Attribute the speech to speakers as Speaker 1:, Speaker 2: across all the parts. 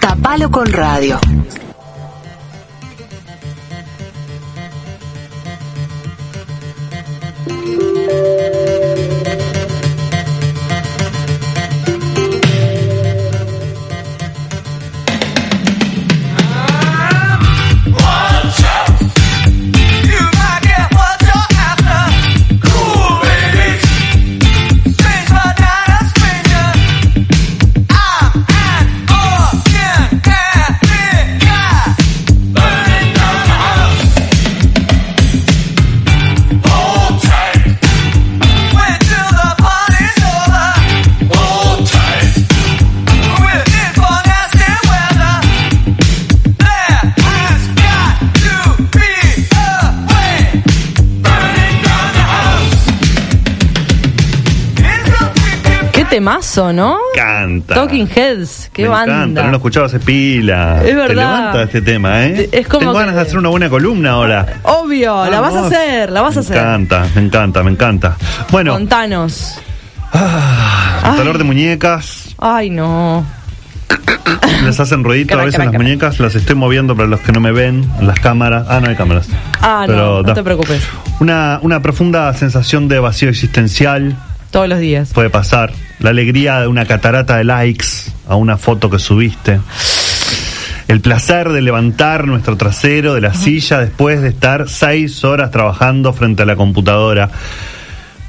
Speaker 1: Tapalo con radio.
Speaker 2: Temazo, ¿no?
Speaker 3: Canta.
Speaker 2: Talking Heads, qué
Speaker 3: Me
Speaker 2: banda.
Speaker 3: encanta, no lo escuchaba hace pila.
Speaker 2: Es
Speaker 3: Te
Speaker 2: verdad.
Speaker 3: levanta este tema, ¿eh?
Speaker 2: Es como
Speaker 3: Tengo
Speaker 2: que-
Speaker 3: ganas de hacer una buena columna ahora.
Speaker 2: Obvio, la vas a hacer, la vas a
Speaker 3: Me
Speaker 2: hacer.
Speaker 3: encanta, me encanta, me encanta. Bueno,
Speaker 2: Contanos.
Speaker 3: el dolor de muñecas,
Speaker 2: Ay, no.
Speaker 3: les hacen ruidito a veces
Speaker 2: crac,
Speaker 3: las
Speaker 2: crac.
Speaker 3: muñecas, las estoy moviendo para los que no me ven, las cámaras. Ah, no hay cámaras.
Speaker 2: Ah,
Speaker 3: Pero
Speaker 2: no, no
Speaker 3: da.
Speaker 2: te preocupes.
Speaker 3: Una, una profunda sensación de vacío existencial
Speaker 2: Todos los días.
Speaker 3: puede pasar. La alegría de una catarata de likes a una foto que subiste. El placer de levantar nuestro trasero de la silla después de estar seis horas trabajando frente a la computadora.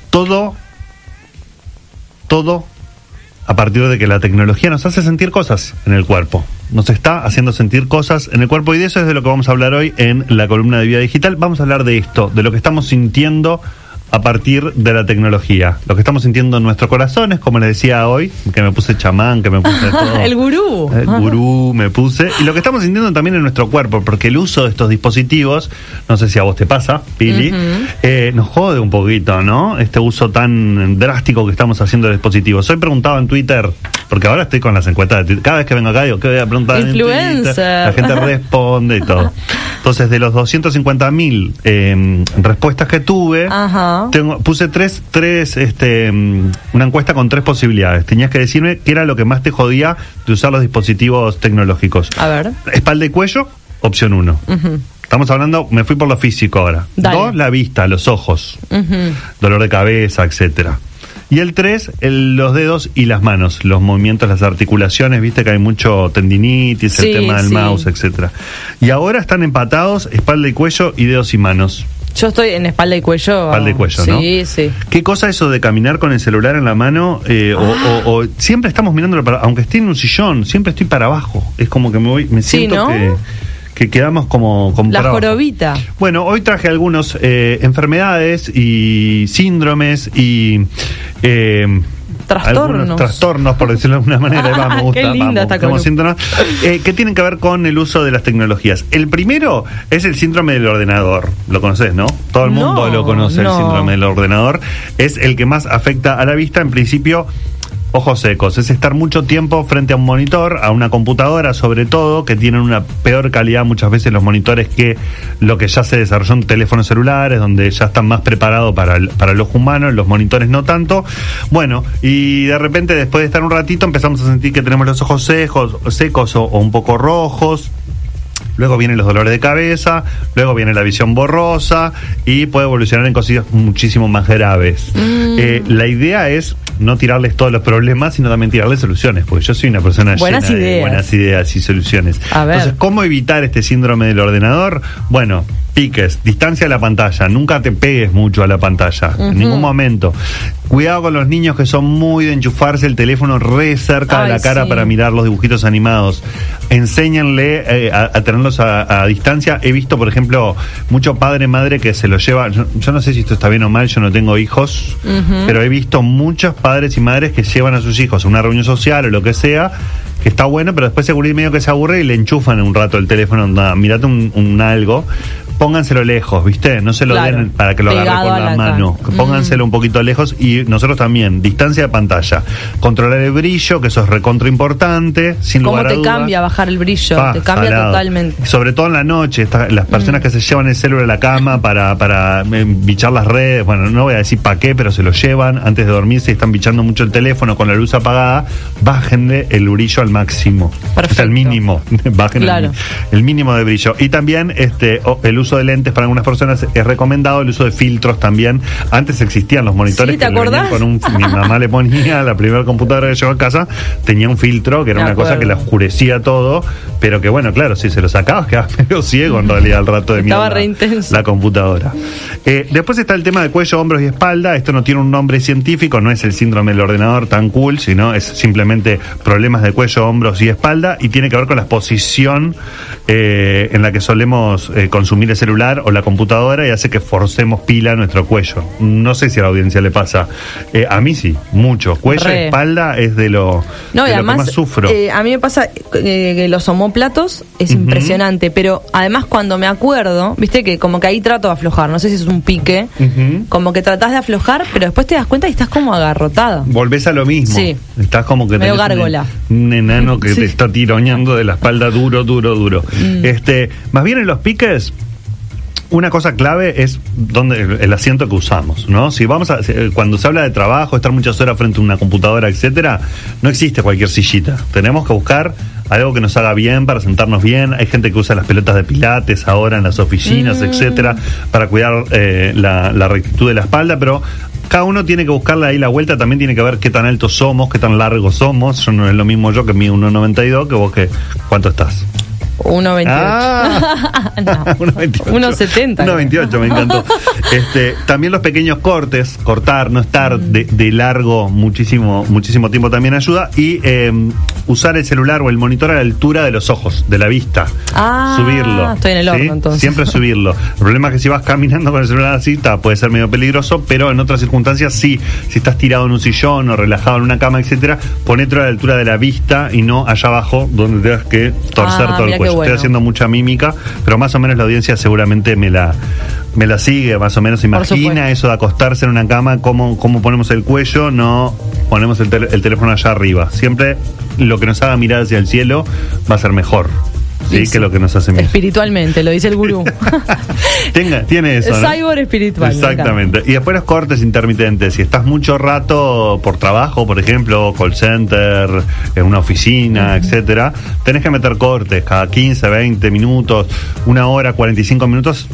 Speaker 3: Todo, todo a partir de que la tecnología nos hace sentir cosas en el cuerpo. Nos está haciendo sentir cosas en el cuerpo y de eso es de lo que vamos a hablar hoy en la columna de vida digital. Vamos a hablar de esto, de lo que estamos sintiendo a partir de la tecnología. Lo que estamos sintiendo en nuestros corazones, como les decía hoy, que me puse chamán, que me puse todo.
Speaker 2: El gurú.
Speaker 3: El gurú me puse. Y lo que estamos sintiendo también en nuestro cuerpo, porque el uso de estos dispositivos, no sé si a vos te pasa, Pili, eh, nos jode un poquito, ¿no? Este uso tan drástico que estamos haciendo de dispositivos. Hoy preguntaba en Twitter, porque ahora estoy con las encuestas de Twitter. Cada vez que vengo acá digo, ¿qué voy a preguntar en. Twitter? La gente responde y todo. Entonces, de los 250 mil respuestas que tuve,
Speaker 2: Ajá.
Speaker 3: Tengo, puse tres, tres, este, mm, una encuesta con tres posibilidades. Tenías que decirme qué era lo que más te jodía de usar los dispositivos tecnológicos.
Speaker 2: A ver.
Speaker 3: Espalda y cuello, opción uno. Estamos hablando, me fui por lo físico ahora.
Speaker 2: Dale.
Speaker 3: Dos, la vista, los ojos, dolor de cabeza, etcétera. Y el tres, el- los dedos y las manos, los movimientos, las articulaciones, viste que hay mucho tendinitis,
Speaker 2: Sí,
Speaker 3: el tema del
Speaker 2: sí.
Speaker 3: mouse, etcétera. Y ahora están empatados espalda y cuello y dedos y manos.
Speaker 2: Yo estoy en espalda y cuello.
Speaker 3: Espalda y cuello,
Speaker 2: sí,
Speaker 3: ¿no?
Speaker 2: Sí,
Speaker 3: ¿Qué cosa eso de caminar con el celular en la mano? eh, o,
Speaker 2: Ah.
Speaker 3: o- o siempre estamos mirándolo para, aunque esté en un sillón, siempre estoy para abajo. Es como que me voy, me
Speaker 2: Sí,
Speaker 3: siento
Speaker 2: ¿no?
Speaker 3: que, que quedamos como, como
Speaker 2: La jorobita.
Speaker 3: Bueno, hoy traje algunos eh, enfermedades y síndromes y eh,
Speaker 2: Trastornos.
Speaker 3: algunos trastornos, por decirlo de alguna manera.
Speaker 2: Ah,
Speaker 3: va, me gusta,
Speaker 2: qué linda
Speaker 3: vamos,
Speaker 2: esta
Speaker 3: síntomas, eh, que tienen que ver con el uso de las tecnologías. El primero es el síndrome del ordenador. Lo conoces, ¿no? Todo el mundo
Speaker 2: No,
Speaker 3: lo conoce,
Speaker 2: no.
Speaker 3: el síndrome del ordenador. Es el que más afecta a la vista. En principio, ojos secos. Es estar mucho tiempo frente a un monitor, a una computadora sobre todo, que tienen una peor calidad muchas veces los monitores que lo que ya se desarrolló en teléfonos celulares, donde ya están más preparados para el, para el ojo humano, los monitores no tanto. Bueno, y de repente después de estar un ratito empezamos a sentir que tenemos los ojos secos, secos o, o un poco rojos. Luego vienen los dolores de cabeza, luego viene la visión borrosa y puede evolucionar en cosas muchísimo más graves.
Speaker 2: Mm.
Speaker 3: Eh, la idea es no tirarles todos los problemas, sino también tirarles soluciones, porque yo soy una persona
Speaker 2: Buenas
Speaker 3: llena de buenas ideas y soluciones.
Speaker 2: A ver.
Speaker 3: Entonces, ¿cómo evitar este síndrome del ordenador? Bueno, piques, distancia a la pantalla, nunca te pegues mucho a la pantalla, en ningún momento. Cuidado con los niños que son muy de enchufarse el teléfono re cerca
Speaker 2: Ay,
Speaker 3: de la cara
Speaker 2: sí.
Speaker 3: para mirar los dibujitos animados. Enséñenle eh, a, a tenerlos a, a distancia. He visto, por ejemplo, mucho padre madre que se lo lleva. Yo, yo no sé si esto está bien o mal, yo no tengo hijos, pero he visto muchos padres y madres que llevan a sus hijos a una reunión social o lo que sea, que está bueno, pero después seguro y medio que se aburre y le enchufan un rato el teléfono. Mirate un, un algo. Pónganselo lejos, ¿viste? No se lo
Speaker 2: Claro.
Speaker 3: den para que lo agarre con la,
Speaker 2: la
Speaker 3: mano.
Speaker 2: cara.
Speaker 3: Pónganselo un poquito lejos y nosotros también. Distancia de pantalla. Controlar el brillo, que eso es recontra importante. Sin
Speaker 2: ¿Cómo
Speaker 3: lugar a
Speaker 2: te
Speaker 3: dudas.
Speaker 2: cambia bajar el brillo?
Speaker 3: Ah,
Speaker 2: te cambia
Speaker 3: salado.
Speaker 2: totalmente.
Speaker 3: Sobre todo en la noche, esta- las personas que se llevan el celular a la cama para, para eh, bichar las redes, bueno, no voy a decir para qué, pero se lo llevan antes de dormirse y están bichando mucho el teléfono con la luz apagada, bájenle el brillo al máximo.
Speaker 2: Perfecto.
Speaker 3: Al mínimo. Bajen el-
Speaker 2: Claro.
Speaker 3: el, mínimo de brillo. Y también este o- el uso de lentes para algunas personas es recomendado, el uso de filtros también. Antes existían los monitores
Speaker 2: Sí, ¿te
Speaker 3: que
Speaker 2: acordás?
Speaker 3: con un mi mamá le ponía la primera computadora que llevó a casa, tenía un filtro que era
Speaker 2: Me
Speaker 3: una cosa que la oscurecía todo, pero que bueno, claro, si se lo sacabas quedabas medio ciego en realidad al rato de
Speaker 2: Estaba re
Speaker 3: la-
Speaker 2: intenso.
Speaker 3: la computadora. Eh, después está el tema de cuello, hombros y espalda. Esto no tiene un nombre científico, no es el síndrome del ordenador tan cool, sino es simplemente problemas de cuello, hombros y espalda y tiene que ver con la posición eh, en la que solemos eh, consumir el celular o la computadora y hace que forcemos pila a nuestro cuello. No sé si a la audiencia le pasa. Eh, a mí sí, mucho. Cuello y
Speaker 2: Re.
Speaker 3: espalda es de lo,
Speaker 2: No,
Speaker 3: de
Speaker 2: y
Speaker 3: lo
Speaker 2: además,
Speaker 3: que más sufro.
Speaker 2: eh, a mí me pasa eh, que los homóplatos es impresionante, pero además cuando me acuerdo, viste que como que ahí trato de aflojar, no sé si es un pique, como que tratás de aflojar, pero después te das cuenta y estás como agarrotada.
Speaker 3: Volvés a lo mismo.
Speaker 2: Sí.
Speaker 3: Estás como que tenés un-
Speaker 2: gárgola.
Speaker 3: Un, enano que
Speaker 2: Sí. Mm.
Speaker 3: te está tironeando de la espalda duro, duro, duro. Este, más bien en los piques. Una cosa clave es donde el, el asiento que usamos, ¿no? Si vamos a si- cuando se habla de trabajo, estar muchas horas frente a una computadora, etcétera, no existe cualquier sillita. Tenemos que buscar algo que nos haga bien para sentarnos bien. Hay gente que usa las pelotas de pilates ahora en las oficinas,
Speaker 2: Mm.
Speaker 3: etcétera, para cuidar eh, la, la rectitud de la espalda, pero cada uno tiene que buscarle ahí la vuelta, también tiene que ver qué tan altos somos, qué tan largos somos. Yo no es lo mismo yo que mido 1,92 que vos que cuánto estás.
Speaker 2: 1.28.
Speaker 3: Ah.
Speaker 2: No.
Speaker 3: 1,28.
Speaker 2: 1,70.
Speaker 3: 1,28, me encantó. Este, también los pequeños cortes, cortar, no estar de, de largo muchísimo, muchísimo tiempo también ayuda. Y eh, usar el celular o el monitor a la altura de los ojos, de la vista.
Speaker 2: Ah,
Speaker 3: subirlo.
Speaker 2: estoy en el horno, entonces.
Speaker 3: Siempre subirlo. El problema es que si vas caminando con el celular así, ta, puede ser medio peligroso, pero en otras circunstancias sí. Si estás tirado en un sillón o relajado en una cama, etcétera, ponetelo a la altura de la vista y no allá abajo donde tengas que torcer
Speaker 2: Ah,
Speaker 3: todo el cuello.
Speaker 2: bueno.
Speaker 3: Estoy haciendo mucha mímica, pero más o menos la audiencia seguramente me la me la sigue, más o menos imagina
Speaker 2: supuesto.
Speaker 3: eso de acostarse en una cama, cómo, cómo ponemos el cuello, no ponemos el, tel- el teléfono allá arriba. Siempre lo que nos haga mirar hacia el cielo va a ser mejor. Sí, que lo que nos hace mirar.
Speaker 2: Espiritualmente, lo dice el gurú.
Speaker 3: Tenga, tiene eso. ¿no?
Speaker 2: Cyborg espiritual. me
Speaker 3: Exactamente. Y después los cortes intermitentes. Si estás mucho rato por trabajo, por ejemplo, call center, en una oficina, etcétera, tenés que meter cortes cada 15, 20 minutos, una hora, 45 minutos.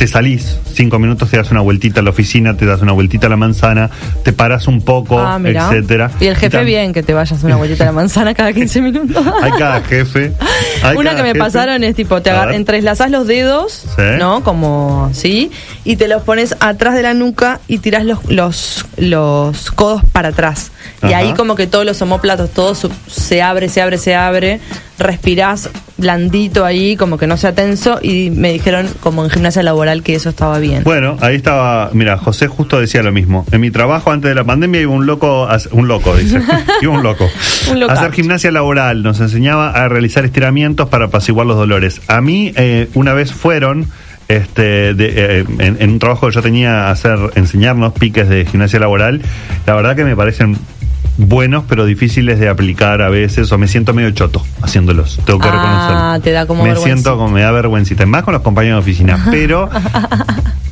Speaker 3: Te salís, cinco minutos te das una vueltita a la oficina, te das una vueltita a la manzana, te paras un poco,
Speaker 2: Ah,
Speaker 3: etcétera.
Speaker 2: Y el jefe bien que te vayas una vueltita a la manzana cada 15 minutos.
Speaker 3: Hay cada jefe. hay
Speaker 2: Una
Speaker 3: cada
Speaker 2: que me
Speaker 3: jefe.
Speaker 2: pasaron es tipo, te entrelazás los dedos,
Speaker 3: Sí.
Speaker 2: ¿no? Como así, y te los pones atrás de la nuca y tirás los, los, los codos para atrás. Y ahí como que todos los homóplatos, todo su- se abre, se abre, se abre, respirás blandito ahí, como que no sea tenso, y me dijeron como en gimnasia laboral que eso estaba bien.
Speaker 3: Bueno, ahí estaba, mira, José justo decía lo mismo. En mi trabajo antes de la pandemia iba un loco, a- un loco, dice, iba un loco.
Speaker 2: Un
Speaker 3: hacer gimnasia laboral, nos enseñaba a realizar estiramientos para apaciguar los dolores. A mí eh, una vez fueron este, de, eh, en, en un trabajo que yo tenía hacer, enseñarnos piques de gimnasia laboral, la verdad que me parecen buenos pero difíciles de aplicar a veces o me siento medio choto haciéndolos tengo que
Speaker 2: Ah,
Speaker 3: reconocerlo
Speaker 2: te da como
Speaker 3: me
Speaker 2: vergüenza.
Speaker 3: siento como me da vergüencita más con los compañeros de oficina pero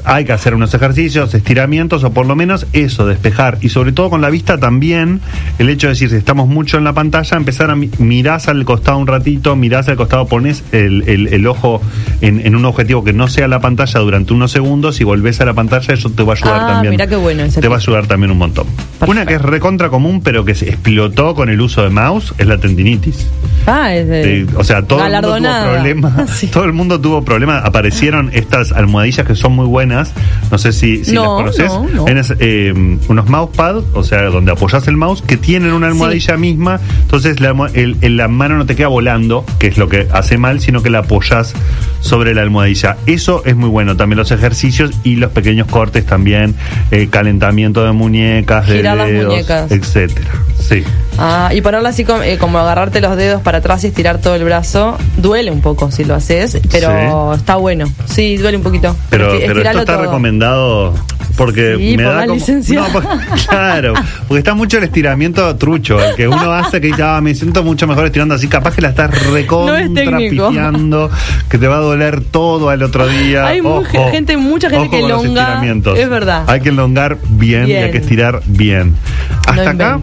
Speaker 3: hay que hacer unos ejercicios, estiramientos o por lo menos eso, despejar. Y sobre todo con la vista también, el hecho de decir, si estamos mucho en la pantalla, empezar a mi- mirás al costado un ratito, mirás al costado, pones el, el- el ojo en, en un objetivo que no sea la pantalla durante unos segundos y volvés a la pantalla, eso te va a ayudar
Speaker 2: Ah,
Speaker 3: también.
Speaker 2: mirá qué bueno ese
Speaker 3: Te va a ayudar también un montón.
Speaker 2: Perfecto.
Speaker 3: Una que es recontra común, pero que se explotó con el uso de mouse, es la tendinitis.
Speaker 2: Ah, es de-
Speaker 3: o sea, todo el mundo tuvo problemas.
Speaker 2: Sí.
Speaker 3: Todo el mundo tuvo problemas. Aparecieron estas almohadillas que son muy buenas. No sé si, si
Speaker 2: No,
Speaker 3: las conoces.
Speaker 2: no, no.
Speaker 3: Eh, unos mousepad, o sea, donde apoyas el mouse, que tienen una almohadilla misma. Entonces la, almo- el- el- la mano no te queda volando, que es lo que hace mal, sino que la apoyas sobre la almohadilla. Eso es muy bueno. También los ejercicios y los pequeños cortes también. eh, calentamiento de muñecas, de
Speaker 2: las
Speaker 3: dedos,
Speaker 2: muñecas.
Speaker 3: Etcétera. Sí.
Speaker 2: Ah, y ponerlo así como, eh, como agarrarte los dedos para atrás y estirar todo el brazo, duele un poco si lo haces, pero está bueno. Sí, duele un poquito.
Speaker 3: Pero, esto está
Speaker 2: todo.
Speaker 3: recomendado porque
Speaker 2: Sí,
Speaker 3: me
Speaker 2: por
Speaker 3: da
Speaker 2: la
Speaker 3: como
Speaker 2: licencia.
Speaker 3: No, porque- claro, porque está mucho el estiramiento trucho, el que uno hace que dice, ah, me siento mucho mejor estirando así, capaz que la estás
Speaker 2: No es
Speaker 3: recontra
Speaker 2: técnico.
Speaker 3: pifiando, que te va a doler todo al otro día.
Speaker 2: Hay
Speaker 3: Ojo,
Speaker 2: gente- mucha gente que
Speaker 3: estiramientos.
Speaker 2: es verdad.
Speaker 3: Hay que elongar bien, y hay que estirar bien. Hasta
Speaker 2: No
Speaker 3: acá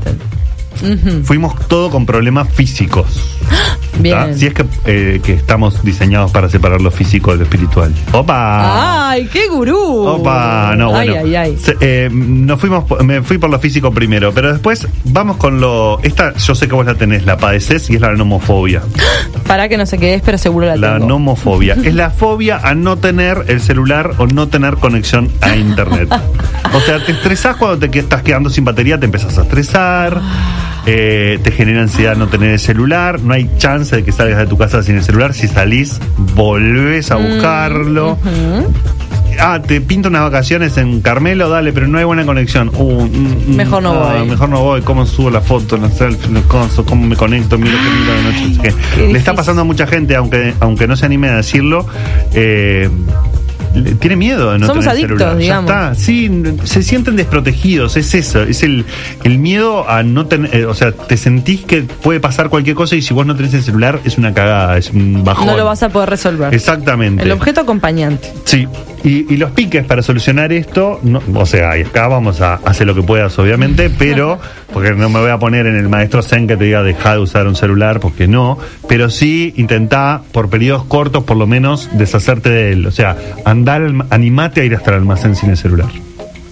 Speaker 3: fuimos todo con problemas físicos.
Speaker 2: Bien.
Speaker 3: Si es que, eh, que estamos diseñados para separar lo físico de lo espiritual. ¡Opa!
Speaker 2: ¡Ay, qué gurú!
Speaker 3: Opa, no, bueno.
Speaker 2: Ay, ay, ay.
Speaker 3: Se- eh, nos fuimos, me fui por lo físico primero, pero después vamos con lo. Esta, yo sé que vos la tenés, la padeces y es la nomofobia.
Speaker 2: Para que no se quedes, pero seguro la,
Speaker 3: La
Speaker 2: tengo.
Speaker 3: nomofobia. es la fobia a no tener el celular o no tener conexión a internet. O sea, te estresás cuando te estás quedando sin batería, te empezás a estresar. eh, te genera ansiedad no tener el celular, no hay chance de que salgas de tu casa sin el celular, si salís volvés a buscarlo,
Speaker 2: Ujú.
Speaker 3: Ah, te pinto unas vacaciones en Carmelo, dale, pero no hay buena conexión. Uh, mm, mm,
Speaker 2: Mejor no
Speaker 3: ah,
Speaker 2: voy.
Speaker 3: Mejor no voy. ¿Cómo subo la foto, los cosas? ¿Cómo me conecto? Miro que miro de noche. no sé qué. Le está pasando a mucha gente, aunque aunque no se anime a decirlo. Eh, tiene miedo de no
Speaker 2: Somos
Speaker 3: tener
Speaker 2: adictos,
Speaker 3: celular.
Speaker 2: digamos.
Speaker 3: Ya está. Sí, se sienten desprotegidos, es eso, es el, el miedo a no tener, eh, o sea, te sentís que puede pasar cualquier cosa y si vos no tenés el celular es una cagada, es un bajón.
Speaker 2: No lo vas a poder resolver.
Speaker 3: Exactamente.
Speaker 2: El objeto acompañante.
Speaker 3: Sí, y, y los piques para solucionar esto, no, o sea, y acá vamos a hacer lo que puedas, obviamente, pero, porque no me voy a poner en el maestro Zen que te diga deja de usar un celular, porque no, pero sí intentá por periodos cortos, por lo menos, deshacerte de él. O sea, andar, animate a ir hasta el almacén sin el celular.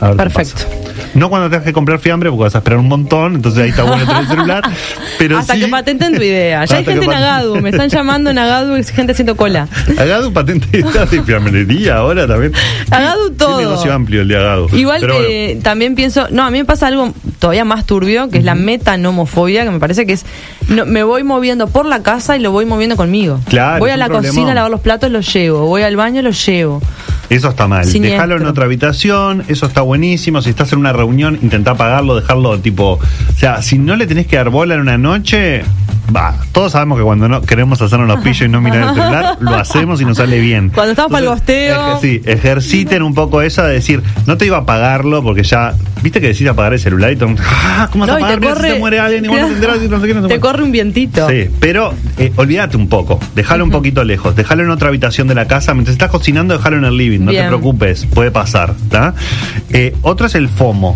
Speaker 3: A ver qué
Speaker 2: Perfecto.
Speaker 3: pasa. No cuando tengas que comprar fiambre, porque vas a esperar un montón, entonces ahí está bueno tener el celular. Pero
Speaker 2: Hasta
Speaker 3: sí-
Speaker 2: que patenten tu idea. Ya hay
Speaker 3: que
Speaker 2: gente en Agadu. Me están llamando en Agadu y gente haciendo cola.
Speaker 3: Agadu patente de fiambrería ahora también.
Speaker 2: Agadu todo.
Speaker 3: negocio amplio el de Agadu.
Speaker 2: Igual
Speaker 3: Pero bueno.
Speaker 2: eh, también pienso, no, a mí me pasa algo todavía más turbio, que es la metanomofobia, que me parece que es, no, me voy moviendo por la casa y lo voy moviendo conmigo.
Speaker 3: Claro,
Speaker 2: voy a
Speaker 3: un
Speaker 2: la cocina a lavar los platos, los llevo. Voy al baño, los llevo.
Speaker 3: Eso está mal.
Speaker 2: Siniestro.
Speaker 3: Déjalo en otra habitación, eso está buenísimo. Si estás en una reunión, intentá apagarlo, dejarlo tipo. O sea, si no le tenés que dar bola en una noche, va. Todos sabemos que cuando no queremos hacer unos pillos y no mirar el celular, lo hacemos y nos sale bien.
Speaker 2: Cuando estamos para el gosteo.
Speaker 3: eje- sí, ejerciten un poco eso de decir, no te iba a apagarlo porque ya. ¿Viste que decís apagar el celular y todo ah, ¿Cómo vas a
Speaker 2: y te
Speaker 3: apagar? Si
Speaker 2: corre-
Speaker 3: se muere alguien y vos no te enterás y no sé qué, no
Speaker 2: Te
Speaker 3: cuánto".
Speaker 2: corre un vientito.
Speaker 3: Sí, pero eh, olvídate un poco, déjalo un poquito lejos, déjalo en otra habitación de la casa, mientras estás cocinando, déjalo en el living, no te preocupes, puede pasar. Eh, otro es el FOMO.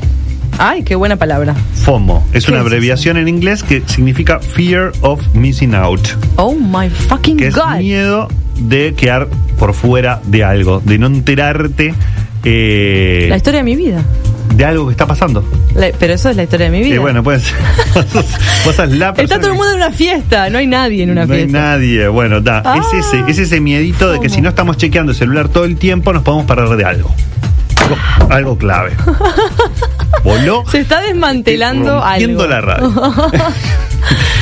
Speaker 2: Ay, qué buena palabra.
Speaker 3: FOMO es
Speaker 2: ¿Qué
Speaker 3: una
Speaker 2: es
Speaker 3: abreviación en inglés que significa Fear of Missing Out,
Speaker 2: Oh my fucking
Speaker 3: que es
Speaker 2: God.
Speaker 3: miedo de quedar por fuera de algo, de no enterarte eh,
Speaker 2: La historia de mi vida.
Speaker 3: De algo que está pasando.
Speaker 2: La- pero eso es la historia de mi vida.
Speaker 3: Y bueno, pues vos sos la
Speaker 2: Está todo el mundo en una fiesta, no hay nadie en una
Speaker 3: no hay
Speaker 2: fiesta.
Speaker 3: nadie. Bueno, da.
Speaker 2: Ah,
Speaker 3: es, ese, es ese miedito de que si no estamos chequeando el celular todo el tiempo, nos podemos perder de algo. Algo, algo clave. Voló.
Speaker 2: Se está desmantelando algo.
Speaker 3: la radio.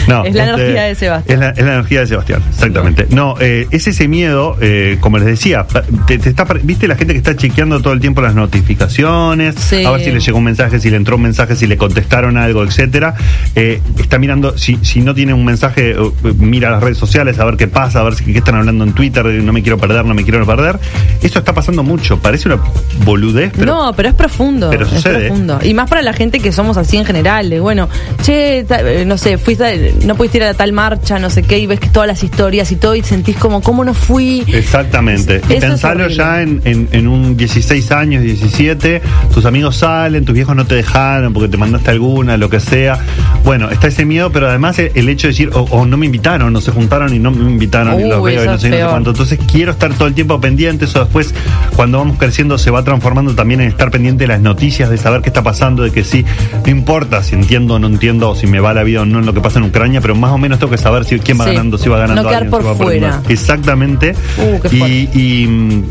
Speaker 3: No,
Speaker 2: Es la
Speaker 3: este,
Speaker 2: energía de Sebastián.
Speaker 3: Es la, es la energía de Sebastián, exactamente. No, eh, es ese miedo, eh, como les decía, te, te está, viste la gente que está chequeando todo el tiempo las notificaciones,
Speaker 2: Sí.
Speaker 3: a ver si le llegó un mensaje, si le entró un mensaje, si le contestaron algo, etcétera. Eh, está mirando, si, si no tiene un mensaje, mira las redes sociales a ver qué pasa, a ver si, qué están hablando en Twitter, no me quiero perder, no me quiero perder. Esto está pasando mucho, parece una boludez, pero
Speaker 2: no, pero es profundo.
Speaker 3: pero
Speaker 2: es
Speaker 3: sucede.
Speaker 2: profundo. Y más para la gente que somos así en general. de, bueno, che, no sé, fuiste, no pudiste ir a tal marcha, no sé qué, y ves que todas las historias y todo, y sentís como, ¿cómo no fui?
Speaker 3: Exactamente. Y
Speaker 2: Eso horrible.
Speaker 3: ya en, en, en un 16 años, 17, tus amigos salen, tus viejos no te dejaron porque te mandaste alguna, lo que sea. Bueno, está ese miedo, pero además el, hecho de decir, o, no me invitaron, no se juntaron y no me invitaron y los veo y no sé, no sé cuánto. Entonces quiero estar todo el tiempo pendiente, eso después cuando vamos creciendo se va transformando también en estar pendiente de las noticias, de saber qué está pasando, de que sí, no importa si entiendo o no entiendo, o si me va la vida o no en lo que pasa en Ucrania, pero más o menos tengo que saber si quién va
Speaker 2: Sí.
Speaker 3: ganando, si va ganando
Speaker 2: No quedar
Speaker 3: alguien,
Speaker 2: por
Speaker 3: si va
Speaker 2: fuera.
Speaker 3: Exactamente.
Speaker 2: Uh, qué
Speaker 3: y, y,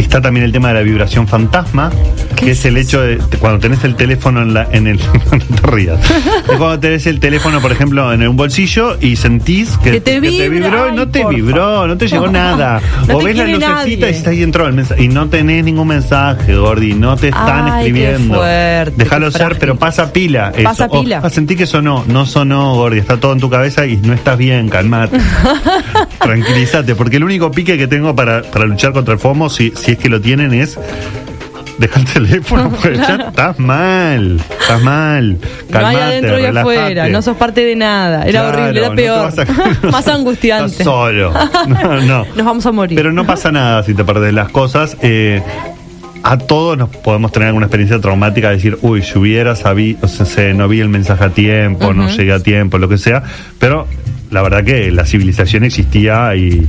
Speaker 3: Está también el tema de la vibración fantasma,
Speaker 2: ¿Qué
Speaker 3: que
Speaker 2: es
Speaker 3: es el hecho de cuando tenés el teléfono en, la, en el... no te rías. Es cuando tenés el teléfono, por ejemplo, en un bolsillo y sentís que,
Speaker 2: Que te vibra.
Speaker 3: vibró y no te vibró, no te llegó nada.
Speaker 2: No
Speaker 3: o ves la lucecita
Speaker 2: nadie.
Speaker 3: y está ahí dentro del mensaje y no tenés ningún mensaje, Gordi, no te están
Speaker 2: Ay, qué
Speaker 3: escribiendo.
Speaker 2: fuerte,
Speaker 3: Déjalo
Speaker 2: qué
Speaker 3: ser, pero pasa pila. eso.
Speaker 2: Pasa pila.
Speaker 3: sentí que sonó, no sonó, Gordi, está todo en tu cabeza y no estás bien, calmate. Tranquilízate, porque el único pique que tengo para, para luchar contra el FOMO, si, si es que lo tienen, es dejar el teléfono, porque ya estás mal, estás mal.
Speaker 2: No hay
Speaker 3: Calmate,
Speaker 2: adentro y afuera, no sos parte de nada. Era
Speaker 3: Claro,
Speaker 2: horrible, era peor.
Speaker 3: a-
Speaker 2: Más angustiante.
Speaker 3: Estás solo. No, no.
Speaker 2: Nos vamos a morir.
Speaker 3: Pero no pasa nada si te perdés las cosas. Eh, a todos nos podemos tener alguna experiencia traumática de decir, uy, si hubiera sabido, o sea, se- no vi el mensaje a tiempo, no llegué a tiempo, lo que sea. Pero la verdad que la civilización existía y.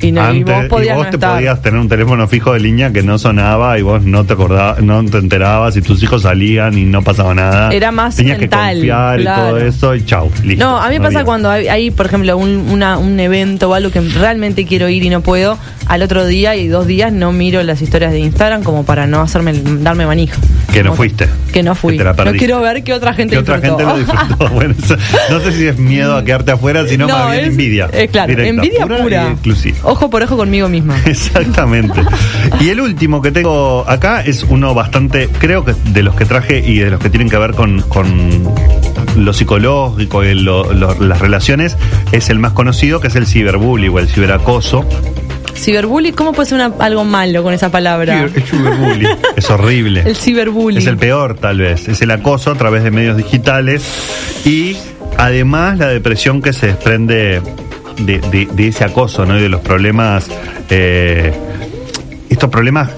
Speaker 2: Y no- y vos podías no
Speaker 3: te
Speaker 2: estar.
Speaker 3: podías tener un teléfono fijo de línea que no sonaba y vos no te acordabas, no te enterabas y tus hijos salían y no pasaba nada.
Speaker 2: Era más
Speaker 3: Tenías
Speaker 2: mental,
Speaker 3: que confiar y todo
Speaker 2: claro.
Speaker 3: eso y chau, listo.
Speaker 2: No, a mí me pasa
Speaker 3: había.
Speaker 2: cuando hay, hay, por ejemplo, un, una- un evento o algo que realmente quiero ir y no puedo, al otro día y dos días no miro las historias de Instagram como para no hacerme darme manija.
Speaker 3: Que no fuiste.
Speaker 2: Que no fui.
Speaker 3: Que
Speaker 2: no quiero ver que otra gente
Speaker 3: que otra gente lo disfrutó. Bueno, no sé si es miedo a quedarte afuera, sino
Speaker 2: No,
Speaker 3: más bien
Speaker 2: es-
Speaker 3: envidia.
Speaker 2: eh, claro,
Speaker 3: Directa,
Speaker 2: envidia pura.
Speaker 3: y exclusiva.
Speaker 2: Ojo por ojo conmigo misma.
Speaker 3: Exactamente. Y el último que tengo acá es uno bastante, creo que de los que traje y de los que tienen que ver con, con lo psicológico y lo- lo- las relaciones, es el más conocido, que es el ciberbullying o el ciberacoso.
Speaker 2: Ciberbullying, ¿cómo puede ser una- algo malo con esa palabra?
Speaker 3: Ciber- ciberbullying. es horrible.
Speaker 2: El ciberbullying.
Speaker 3: Es el peor, tal vez. Es el acoso a través de medios digitales y además la depresión que se desprende de, de- de ese acoso, ¿no? Y de los problemas. eh, estos problemas.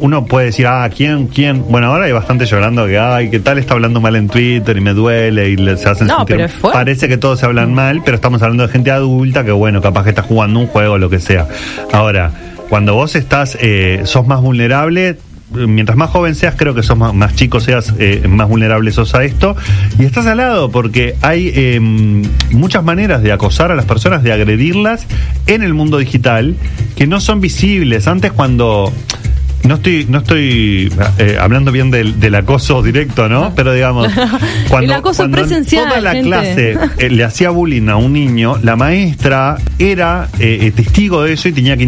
Speaker 3: Uno puede decir, ah, ¿quién, quién? Bueno, ahora hay bastante llorando que, ay, ¿qué tal está hablando mal en Twitter y me duele y le- se hacen
Speaker 2: No,
Speaker 3: sentir-
Speaker 2: pero.
Speaker 3: Parece que todos se hablan mal, pero estamos hablando de gente adulta que, bueno, capaz que está jugando un juego o lo que sea. Ahora, cuando vos estás, eh, sos más vulnerable, mientras más joven seas, creo que sos más, más chico seas, eh, más vulnerable sos a esto. Y estás al lado, porque hay eh, muchas maneras de acosar a las personas, de agredirlas en el mundo digital, que no son visibles. Antes cuando... No estoy, no estoy eh, hablando bien del, del acoso directo, ¿no? Pero digamos, cuando,
Speaker 2: El acoso
Speaker 3: cuando
Speaker 2: presencial,
Speaker 3: toda la
Speaker 2: gente.
Speaker 3: clase eh, le hacía bullying a un niño, la maestra era eh, testigo de eso y tenía que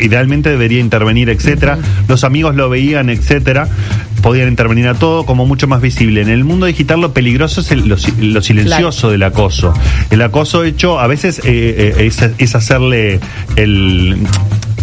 Speaker 3: idealmente debería intervenir, etcétera. Los amigos lo veían, etcétera. Podían intervenir a todo como mucho más visible. En el mundo digital lo peligroso es el- lo, si- lo silencioso del acoso. El acoso hecho a veces eh, eh, es, es hacerle el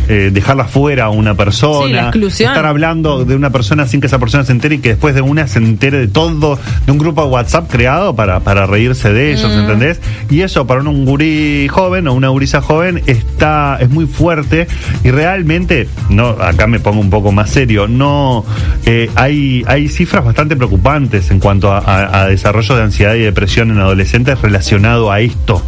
Speaker 3: eh, dejarla fuera a una persona,
Speaker 2: Sí,
Speaker 3: estar hablando de una persona sin que esa persona se entere y que después de una se entere de todo, de un grupo de WhatsApp creado para, para reírse de ellos,
Speaker 2: Mm.
Speaker 3: ¿entendés? Y eso para un gurí joven o una gurisa joven está, es muy fuerte y realmente, no, acá me pongo un poco más serio, no, eh, hay, hay cifras bastante preocupantes en cuanto a, a- a desarrollo de ansiedad y depresión en adolescentes relacionado a esto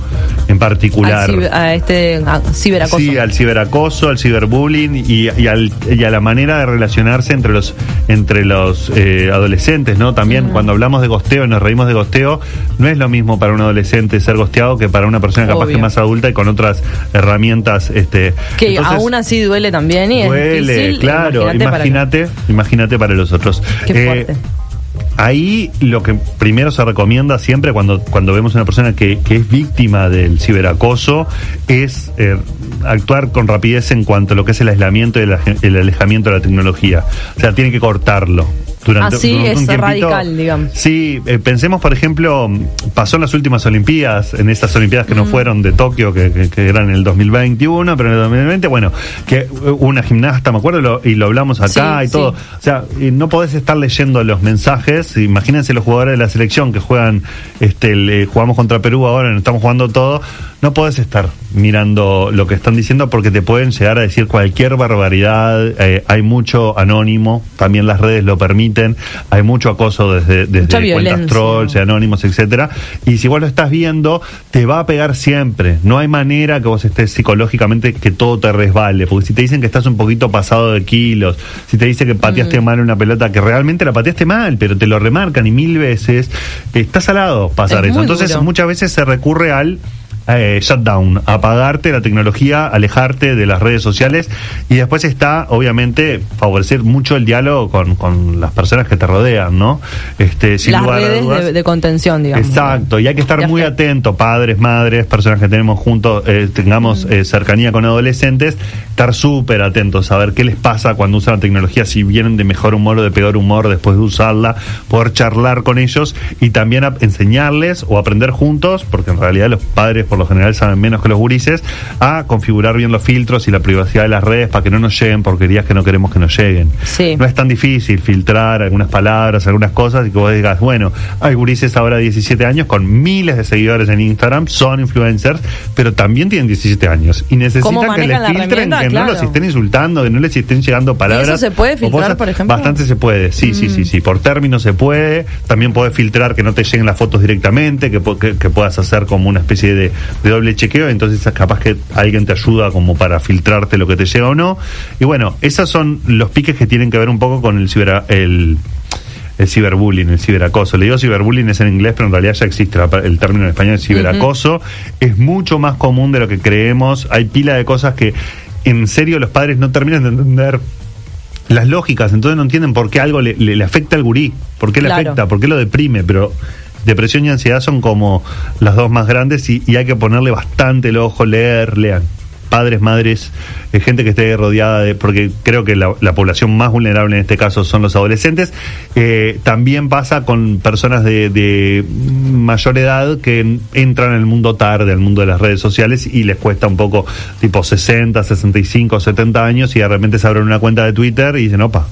Speaker 3: en particular.
Speaker 2: Ciber- a este a- ciberacoso.
Speaker 3: Sí, al ciberacoso, al ciberbullying y, y, al- y a la manera de relacionarse entre los entre los eh, adolescentes, ¿no? También cuando hablamos de gosteo y nos reímos de gosteo, no es lo mismo para un adolescente ser gosteado que para una persona capaz
Speaker 2: Obvio.
Speaker 3: que más adulta y con otras herramientas. Este,
Speaker 2: que
Speaker 3: entonces,
Speaker 2: aún así duele también y es
Speaker 3: duele,
Speaker 2: difícil.
Speaker 3: claro. Imagínate, imagínate para los otros.
Speaker 2: Qué
Speaker 3: Eh,
Speaker 2: fuerte.
Speaker 3: Ahí lo que primero se recomienda siempre cuando, cuando vemos una persona que, es víctima del ciberacoso es eh, actuar con rapidez en cuanto a lo que es el aislamiento y el, el alejamiento de la tecnología. O sea, tiene que cortarlo. Durante,
Speaker 2: Así
Speaker 3: durante
Speaker 2: es
Speaker 3: un tiempito.
Speaker 2: radical, digamos.
Speaker 3: Sí, eh, pensemos, por ejemplo, pasó en las últimas Olimpiadas, en estas Olimpiadas que
Speaker 2: Mm.
Speaker 3: no fueron de Tokio, que, que- que eran en el 2021, pero en el 2020, bueno, que una gimnasta, me acuerdo, lo- y lo hablamos acá
Speaker 2: Sí,
Speaker 3: y todo.
Speaker 2: sí.
Speaker 3: O sea, y no podés estar leyendo los mensajes. Imagínense los jugadores de la selección que juegan, este, el, eh, jugamos contra Perú ahora, estamos jugando todo. No podés estar mirando lo que están diciendo porque te pueden llegar a decir cualquier barbaridad. eh, hay mucho anónimo, también las redes lo permiten. Hay mucho acoso desde, desde cuentas trolls, anónimos, etcétera. Y si vos lo estás viendo, te va a pegar siempre. No hay manera que vos estés psicológicamente que todo te resbale. Porque si te dicen que estás un poquito pasado de kilos, si te dice que
Speaker 2: Mm.
Speaker 3: pateaste mal una pelota, que realmente la pateaste mal, pero te lo remarcan y mil veces, estás al lado pasar
Speaker 2: Es
Speaker 3: eso. Entonces,
Speaker 2: duro.
Speaker 3: muchas veces se recurre al eh, shutdown, apagarte la tecnología, alejarte de las redes sociales y después está, obviamente, favorecer mucho el diálogo con, con las personas que te rodean, ¿no? Este, sin
Speaker 2: Las
Speaker 3: lugar a
Speaker 2: redes
Speaker 3: dudas.
Speaker 2: de, de contención, digamos.
Speaker 3: Exacto, y hay que estar muy
Speaker 2: afecto.
Speaker 3: atento, padres, madres, personas que tenemos juntos, eh, tengamos
Speaker 2: Mm.
Speaker 3: eh, cercanía con adolescentes, estar súper atentos, saber qué les pasa cuando usan la tecnología, si vienen de mejor humor o de peor humor después de usarla, poder charlar con ellos y también a- enseñarles o aprender juntos, porque en realidad los padres por lo general saben menos que los gurises, a configurar bien los filtros y la privacidad de las redes para que no nos lleguen porquerías que no queremos que nos lleguen.
Speaker 2: Sí.
Speaker 3: No es tan difícil filtrar algunas palabras, algunas cosas y que vos digas, bueno, hay gurises ahora de 17 años con miles de seguidores en Instagram, son influencers, pero también tienen 17 años y
Speaker 2: ¿Cómo
Speaker 3: necesitan que les filtren, que no los estén insultando, que no les estén llegando palabras.
Speaker 2: eso se puede filtrar,
Speaker 3: cosas.
Speaker 2: por ejemplo? Mm.
Speaker 3: Bastante se puede, sí, sí, sí, sí. Por términos se puede. También puedes filtrar que no te lleguen las fotos directamente, que, que, que puedas hacer como una especie de, de doble chequeo. Entonces, capaz que alguien te ayuda como para filtrarte lo que te llega o no. Y bueno, esos son los piques que tienen que ver un poco con el ciber. El, el ciberbullying, el ciberacoso. Le digo ciberbullying es en inglés, pero en realidad ya existe el término en español, ciberacoso. Es mucho más común de lo que creemos. Hay pila de cosas que en serio los padres no terminan de entender las lógicas, entonces no entienden por qué algo le, le- le afecta al gurí, por qué le
Speaker 2: Claro.
Speaker 3: afecta, por qué lo deprime, pero depresión y ansiedad son como las dos más grandes y, y hay que ponerle bastante el ojo, leer, lean. Padres, madres, eh, gente que esté rodeada de, porque creo que la, la población más vulnerable en este caso son los adolescentes. Eh, también pasa con personas de, de mayor edad que entran en el mundo tarde, al mundo de las redes sociales y les cuesta un poco, tipo 60, 65, 70 años y de repente se abren una cuenta de Twitter y dicen, opa,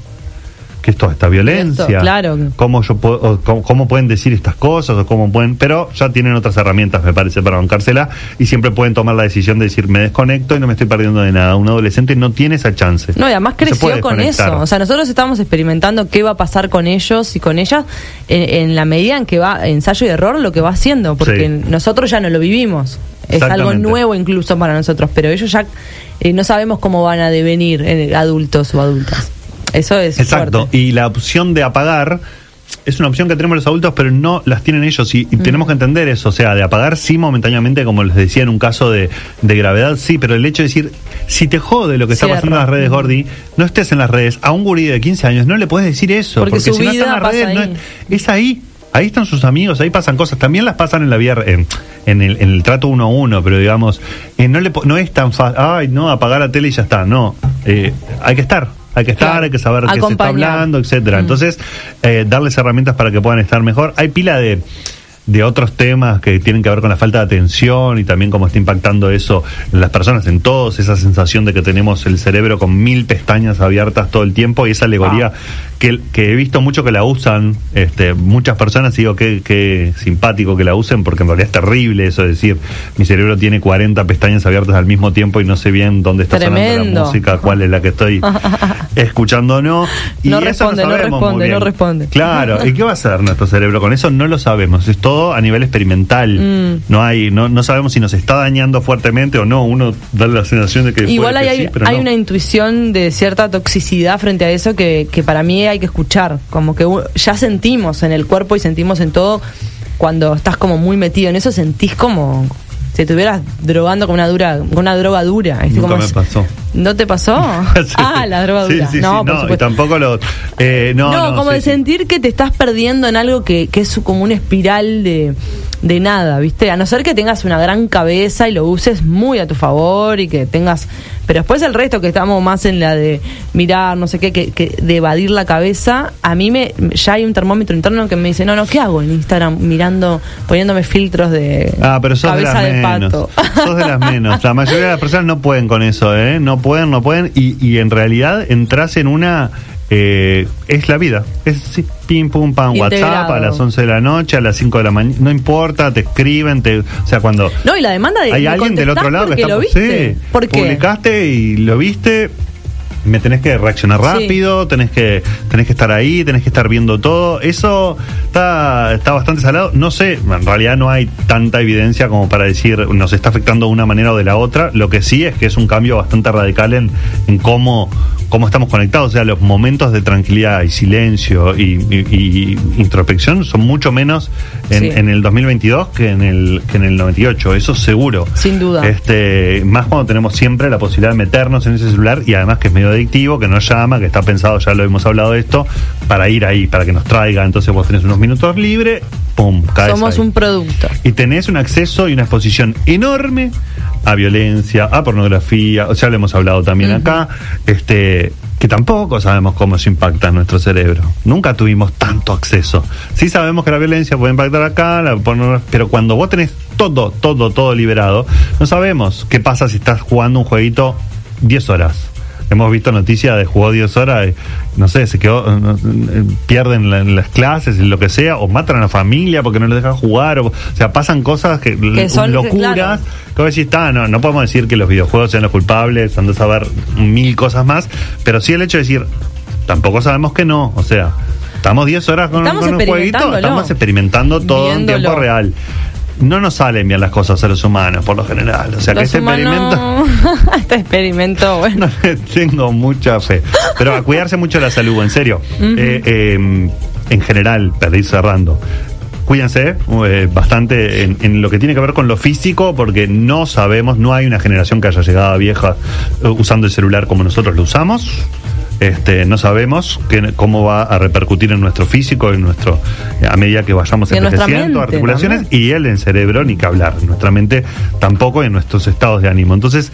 Speaker 3: que esto esta violencia.
Speaker 2: Esto, claro.
Speaker 3: ¿Cómo, yo puedo, cómo, cómo pueden decir estas cosas? o cómo pueden Pero ya tienen otras herramientas, me parece, para bancársela y siempre pueden tomar la decisión de decir, me desconecto y no me estoy perdiendo de nada. Un adolescente no tiene esa chance.
Speaker 2: No, y además creció con eso. O sea, nosotros estamos experimentando qué va a pasar con ellos y con ellas en, en la medida en que va ensayo y error lo que va haciendo, porque
Speaker 3: Sí.
Speaker 2: nosotros ya no lo vivimos. Es algo nuevo incluso para nosotros, pero ellos ya eh, no sabemos cómo van a devenir eh, adultos o adultas. Eso es
Speaker 3: Exacto.
Speaker 2: fuerte.
Speaker 3: Y la opción de apagar es una opción que tenemos los adultos, pero no las tienen ellos. Y, y tenemos que entender eso. O sea, de apagar sí momentáneamente, como les decía en un caso de, de gravedad, sí, pero el hecho de decir, si te jode lo que está pasando en las redes, Gordi, no estés en las redes. A un gurí de 15 años no le puedes decir eso.
Speaker 2: Porque su
Speaker 3: si no está en las redes, no es, es ahí. Ahí están sus amigos, ahí pasan cosas. También las pasan en la vida, en, en el, en el trato uno a uno, pero digamos, eh, no, le, no es tan fácil. Ay, no, apagar la tele y ya está. No, Eh, hay que estar. Hay que estar,
Speaker 2: Claro.
Speaker 3: hay que saber qué se está hablando, etcétera.
Speaker 2: Mm.
Speaker 3: Entonces, eh, darles herramientas para que puedan estar mejor. Hay pila de, de otros temas que tienen que ver con la falta de atención y también cómo está impactando eso en las personas, en todos, esa sensación de que tenemos el cerebro con mil pestañas abiertas todo el tiempo y esa alegoría que, que he visto mucho que la usan este, muchas personas y digo que, que simpático que la usen porque en realidad es terrible eso de decir mi cerebro tiene 40 pestañas abiertas al mismo tiempo y no sé bien dónde está sonando
Speaker 2: Tremendo.
Speaker 3: la música, cuál es la que estoy escuchando o no. Y
Speaker 2: No
Speaker 3: eso
Speaker 2: responde, no
Speaker 3: sabemos muy
Speaker 2: responde, no responde.
Speaker 3: Claro, ¿y qué va a hacer nuestro cerebro con eso? No lo sabemos, es todo a nivel experimental.
Speaker 2: Mm.
Speaker 3: No hay no, no sabemos si nos está dañando fuertemente o no, uno da la sensación de que
Speaker 2: Igual hay,
Speaker 3: que sí, pero
Speaker 2: hay
Speaker 3: no.
Speaker 2: una intuición de cierta toxicidad frente a eso que, que para mí hay que escuchar. Como que ya sentimos en el cuerpo y sentimos en todo. Cuando estás como muy metido en eso, sentís como si estuvieras drogando con una dura con una droga dura.
Speaker 3: Nunca
Speaker 2: Como
Speaker 3: me pasó.
Speaker 2: ¿No te pasó?
Speaker 3: Sí,
Speaker 2: ah, la droga dura.
Speaker 3: sí, sí,
Speaker 2: no, por
Speaker 3: y tampoco lo. eh, no,
Speaker 2: No,
Speaker 3: no,
Speaker 2: como de sentir que te estás perdiendo en algo que, que es como una espiral de, de nada, ¿viste? A no ser que tengas una gran cabeza y lo uses muy a tu favor y que tengas... Pero después el resto que estamos más en la de mirar, no sé qué, que, que de evadir la cabeza, a mí me ya hay un termómetro interno que me dice, no, no, ¿qué hago en Instagram mirando, poniéndome filtros de
Speaker 3: Ah, pero sos
Speaker 2: cabeza
Speaker 3: de
Speaker 2: de,
Speaker 3: las menos.
Speaker 2: pato?
Speaker 3: Sos de las menos. La mayoría de las personas no pueden con eso, ¿eh? No pueden, no pueden. Y, y en realidad entras en una. Eh, es la vida. Es sí, pim, pum, pam,
Speaker 2: Integrado.
Speaker 3: WhatsApp a las 11 de la noche, a las 5 de la mañana. No importa, te escriben. Te, o sea, cuando.
Speaker 2: No, y la demanda de
Speaker 3: Hay alguien del otro lado que está.
Speaker 2: lo viste.
Speaker 3: Sí,
Speaker 2: ¿Por qué?
Speaker 3: Publicaste y lo viste. Me tenés que reaccionar
Speaker 2: Sí.
Speaker 3: rápido, tenés que tenés que estar ahí, tenés que estar viendo todo. Eso está, está bastante salado. No sé, en realidad no hay tanta evidencia como para decir nos está afectando de una manera o de la otra. Lo que sí es que es un cambio bastante radical en, en cómo cómo estamos conectados, o sea, los momentos de tranquilidad y silencio y, y- y introspección son mucho menos en,
Speaker 2: Sí.
Speaker 3: en el 2022 que en el, que en el 98, eso seguro.
Speaker 2: Sin duda.
Speaker 3: Este, más cuando tenemos siempre la posibilidad de meternos en ese celular y además que es medio adictivo, que nos llama, que está pensado, ya lo hemos hablado de esto, para ir ahí, para que nos traiga. Entonces vos tenés unos minutos libres, pum, caes
Speaker 2: Somos
Speaker 3: ahí.
Speaker 2: un producto.
Speaker 3: Y tenés un acceso y una exposición enorme a violencia, a pornografía, o sea, lo hemos hablado también acá, este que tampoco sabemos cómo se impacta en nuestro cerebro. Nunca tuvimos tanto acceso. Sí sabemos que la violencia puede impactar acá, la pornografía, pero cuando vos tenés todo, todo, todo liberado, no sabemos qué pasa si estás jugando un jueguito 10 horas. Hemos visto noticias de jugó 10 horas, y, no sé, se quedó, eh, eh, pierden la- las clases, lo que sea, o matan a la familia porque no les dejan jugar, o, o sea, pasan cosas que,
Speaker 2: Que son-
Speaker 3: locuras,
Speaker 2: claro.
Speaker 3: que vos decís, "Ta, no, no podemos decir que los videojuegos sean los culpables, andás a ver mil cosas más, pero sí el hecho de decir, tampoco sabemos que no, o sea, estamos 10 horas con,
Speaker 2: Estamos
Speaker 3: con un jueguito, estamos experimentando todo en tiempo real. No nos salen bien las cosas a los humanos, por lo general. O sea, que este experimento...
Speaker 2: humanos- este experimento, bueno.
Speaker 3: No le tengo mucha fe. Pero a cuidarse mucho la salud, en serio. Eh, eh, en general, para ir cerrando. Cuídense eh, bastante en, en lo que tiene que ver con lo físico, porque no sabemos, no hay una generación que haya llegado a vieja eh, usando el celular como nosotros lo usamos. Este, no sabemos cómo va a repercutir en nuestro físico, en nuestro a medida que vayamos
Speaker 2: en
Speaker 3: envejeciendo, articulaciones
Speaker 2: también.
Speaker 3: y él en cerebro ni que hablar, en nuestra mente tampoco y en nuestros estados de ánimo. Entonces,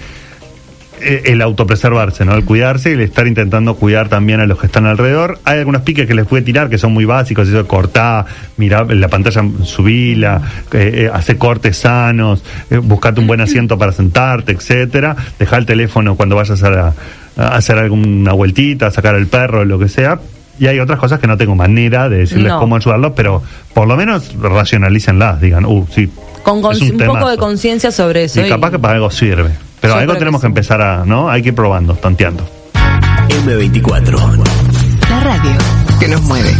Speaker 3: el autopreservarse, ¿no? El cuidarse y el estar intentando cuidar también a los que están alrededor. Hay algunos piques que les puede tirar que son muy básicos, eso de cortar, mirar la pantalla, subila, eh, eh, hacer cortes sanos, eh, buscate un buen asiento para sentarte, etcétera. Dejar el teléfono cuando vayas a, la- a hacer alguna vueltita, a sacar al perro, lo que sea. Y hay otras cosas que no tengo manera de decirles
Speaker 2: No.
Speaker 3: cómo ayudarlos, pero por lo menos racionalícenlas, digan, uh, sí.
Speaker 2: Con
Speaker 3: es
Speaker 2: un, poco de conciencia sobre eso.
Speaker 3: Y capaz que para algo sirve. Pero
Speaker 2: Yo
Speaker 3: algo
Speaker 2: que
Speaker 3: tenemos que, empezar a, ¿no? Hay que ir probando, tanteando.
Speaker 4: M24.
Speaker 1: La radio que nos mueve.